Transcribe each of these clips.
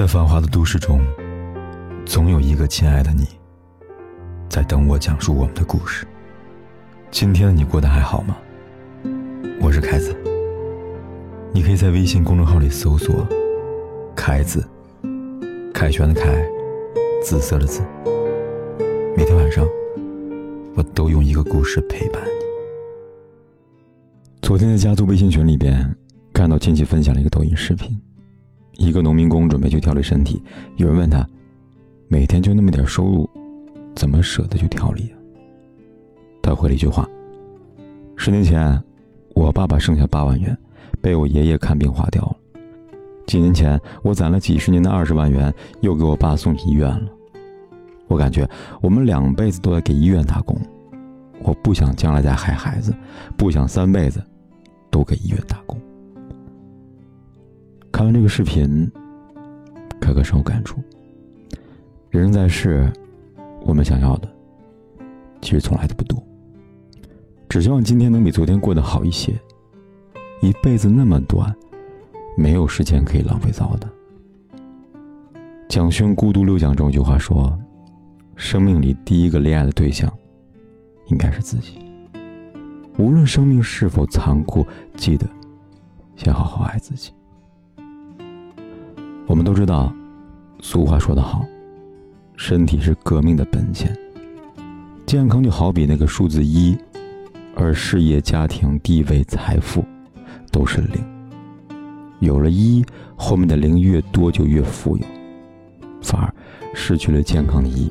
在繁华的都市中，总有一个亲爱的你，在等我讲述我们的故事。今天的你过得还好吗？我是凯子，你可以在微信公众号里搜索“凯子”，凯旋的凯，紫色的紫。每天晚上，我都用一个故事陪伴你。昨天在家族微信群里边，看到亲戚分享了一个抖音视频。一个农民工准备去调理身体，有人问他：“每天就那么点收入，怎么舍得去调理？”他回了一句话：“十年前，我爸爸剩下八万元，被我爷爷看病花掉了。几年前，我攒了几十年的二十万元，又给我爸送医院了。我感觉我们两辈子都在给医院打工，我不想将来再害孩子，不想三辈子都给医院打工。”看完这个视频，可可深有感触。人生在世，我们想要的其实从来都不多，只希望今天能比昨天过得好一些。一辈子那么短，没有时间可以浪费糟的。蒋勋《孤独六讲》中有句话说：“生命里第一个恋爱的对象，应该是自己。无论生命是否残酷，记得先好好爱自己。”我们都知道，俗话说得好，身体是革命的本钱。健康就好比那个数字一，而事业、家庭、地位、财富都是零。有了一，后面的零越多就越富有，反而失去了健康的一，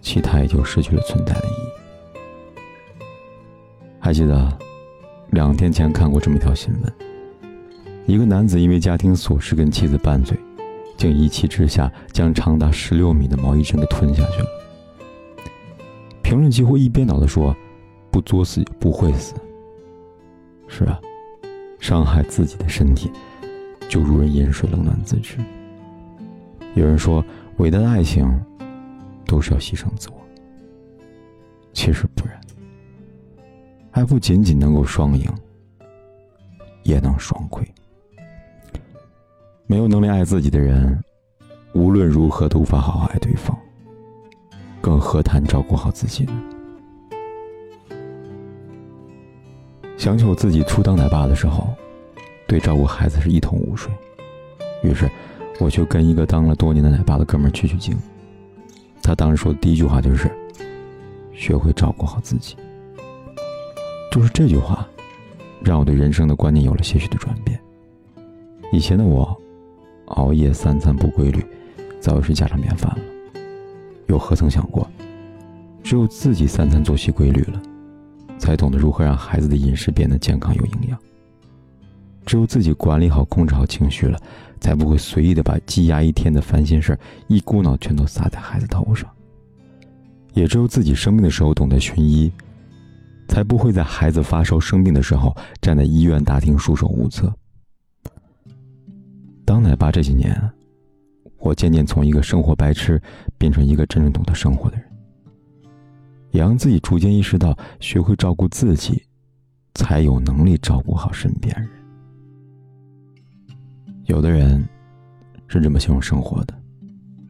其他也就失去了存在的意义。还记得两天前看过这么一条新闻。一个男子因为家庭琐事跟妻子拌嘴，竟一气之下将长达十六米的毛衣针给吞下去了。评论几乎一边倒的说：“不作死也不会死。”是啊，伤害自己的身体，就如人饮水冷暖自知。有人说，伟大的爱情都是要牺牲自我，其实不然，爱不仅仅能够双赢，也能双亏。没有能力爱自己的人，无论如何都无法好好爱对方，更何谈照顾好自己呢？想起我自己初当奶爸的时候，对照顾孩子是一头雾水，于是我就跟一个当了多年的奶爸的哥们取取经。他当时说的第一句话就是：“学会照顾好自己。”就是这句话，让我对人生的观念有了些许的转变。以前的我。熬夜三餐不规律，早已是家常便饭了。又何曾想过，只有自己三餐作息规律了，才懂得如何让孩子的饮食变得健康有营养。只有自己管理好、控制好情绪了，才不会随意的把积压一天的烦心事一股脑全都撒在孩子头上。也只有自己生病的时候懂得寻医，才不会在孩子发烧生病的时候站在医院大厅束手无策。当奶爸这几年，我渐渐从一个生活白痴变成一个真正懂得生活的人，也让自己逐渐意识到，学会照顾自己，才有能力照顾好身边人。有的人是这么形容生活的：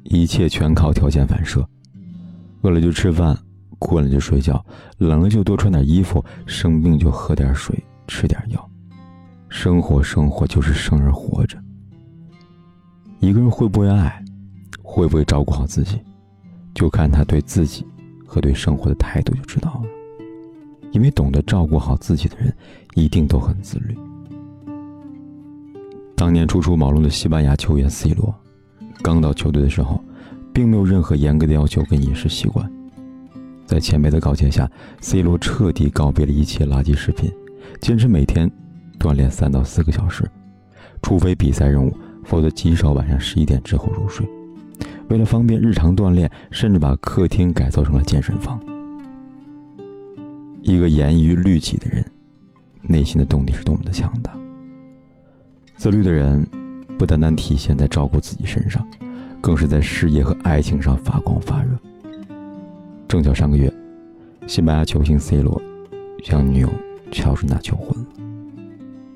一切全靠条件反射，饿了就吃饭，困了就睡觉，冷了就多穿点衣服，生病就喝点水，吃点药。生活，生活就是生而活着。一个人会不会爱，会不会照顾好自己，就看他对自己和对生活的态度就知道了。因为懂得照顾好自己的人，一定都很自律。当年初出茅庐的西班牙球员 C 罗，刚到球队的时候，并没有任何严格的要求跟饮食习惯。在前辈的告诫下，C 罗彻底告别了一切垃圾食品，坚持每天锻炼三到四个小时，除非比赛任务。否则极少晚上十一点之后入睡。为了方便日常锻炼，甚至把客厅改造成了健身房。一个严于律己的人，内心的动力是多么的强大。自律的人，不单单体现在照顾自己身上，更是在事业和爱情上发光发热。正巧上个月，西班牙球星 C 罗向女友乔治娜求婚了。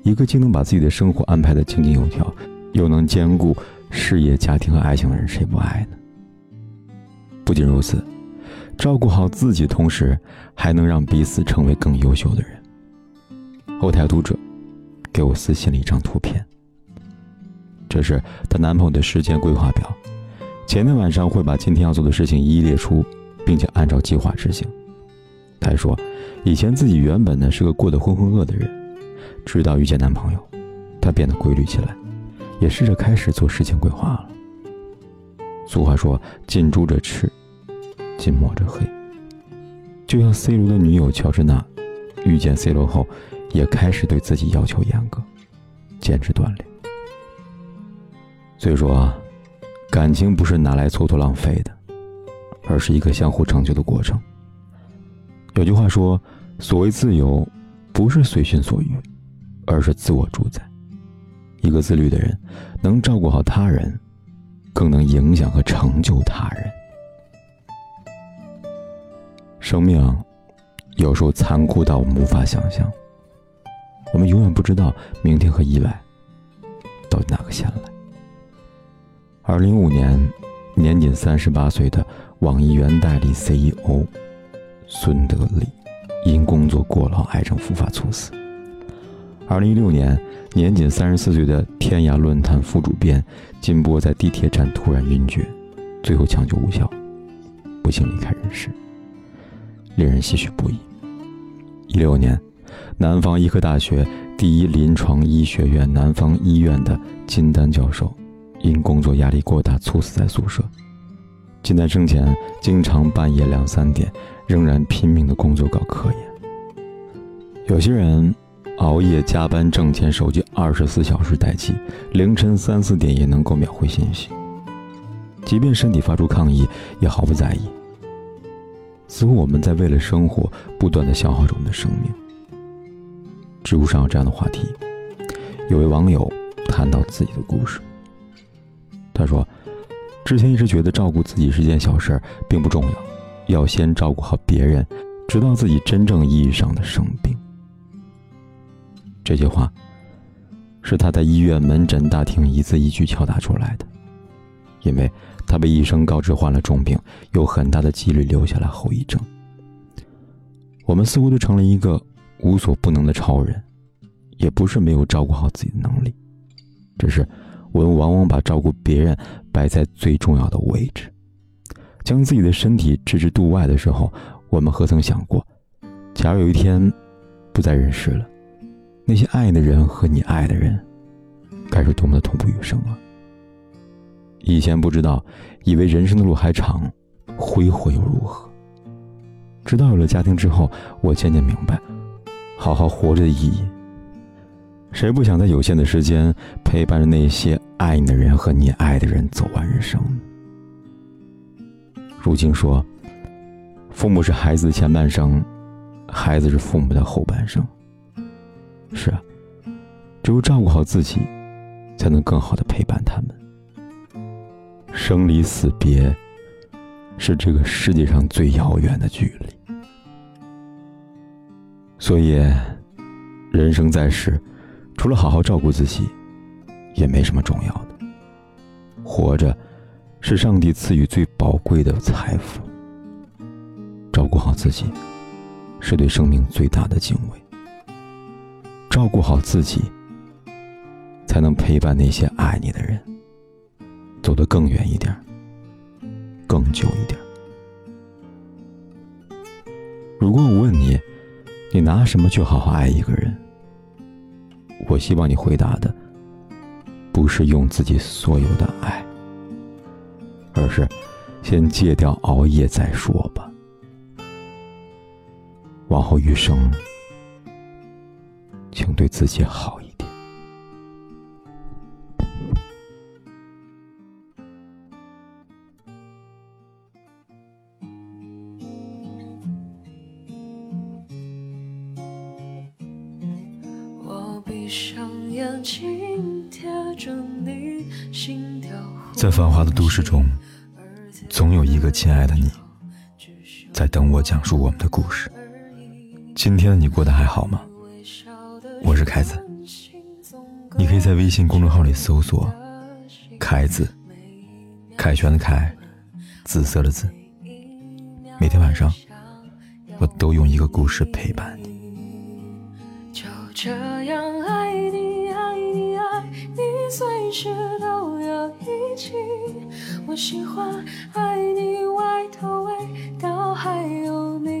一个既能把自己的生活安排的井井有条。又能兼顾事业、家庭和爱情的人谁不爱呢？不仅如此，照顾好自己，同时还能让彼此成为更优秀的人。后台读者给我私信了一张图片，这是她男朋友的时间规划表。前天晚上会把今天要做的事情一一列出，并且按照计划执行。她还说，以前自己原本呢是个过得浑浑噩的人，直到遇见男朋友，她变得规律起来，也试着开始做事情规划了。俗话说：“近朱者赤，近墨者黑。”就像 C 罗的女友乔治娜，遇见 C 罗后，也开始对自己要求严格，坚持锻炼。所以说啊。感情不是拿来蹉跎浪费的，而是一个相互成就的过程。有句话说：“所谓自由，不是随心所欲，而是自我主宰。”一个自律的人，能照顾好他人，更能影响和成就他人。生命有时候残酷到我们无法想象，我们永远不知道明天和意外到底哪个先来。二零一五年，年仅三十八岁的网易原代理 CEO 孙德利因工作过劳，癌症复发猝死。二零一六年，年仅三十四岁的天涯论坛副主编金波在地铁站突然晕厥，最后抢救无效，不幸离开人世，令人唏嘘不已。一六年，南方医科大学第一临床医学院南方医院的金丹教授。因工作压力过大猝死在宿舍。金丹生前经常半夜两三点仍然拼命的工作搞科研。有些人熬夜加班挣钱，手机二十四小时待机，凌晨三四点也能够秒回信息。即便身体发出抗议，也毫不在意。似乎我们在为了生活不断的消耗着我们的生命。知乎上有这样的话题，有位网友谈到自己的故事。他说：“之前一直觉得照顾自己是件小事，并不重要，要先照顾好别人，直到自己真正意义上的生病。”这句话是他在医院门诊大厅一字一句敲打出来的，因为他被医生告知患了重病，有很大的几率留下来后遗症。我们似乎都成了一个无所不能的超人，也不是没有照顾好自己的能力，只是。我们往往把照顾别人摆在最重要的位置，将自己的身体置之度外的时候，我们何曾想过，假如有一天不在人世了，那些爱的人和你爱的人，该是多么的痛不欲生啊！以前不知道，以为人生的路还长，挥霍又如何？直到有了家庭之后，我渐渐明白，好好活着的意义。谁不想在有限的时间陪伴着那些爱你的人和你爱的人走完人生呢？如今说，父母是孩子的前半生，孩子是父母的后半生。是啊，只有照顾好自己，才能更好的陪伴他们。生离死别，是这个世界上最遥远的距离。所以，人生在世。除了好好照顾自己，也没什么重要的。活着，是上帝赐予最宝贵的财富。照顾好自己，是对生命最大的敬畏。照顾好自己，才能陪伴那些爱你的人，走得更远一点，更久一点。如果我问你，你拿什么去好好爱一个人？我希望你回答的，不是用自己所有的爱，而是先戒掉熬夜再说吧。往后余生，对自己好一点。在繁华的都市中，总有一个亲爱的你，在等我讲述我们的故事。今天的你过得还好吗？我是凯子，你可以在微信公众号里搜索凯字，凯旋的凯，紫色的紫。每天晚上，我都用一个故事陪伴你。就这样爱你，爱你，爱你，随时都要一起。我喜欢爱你外套味道，还有你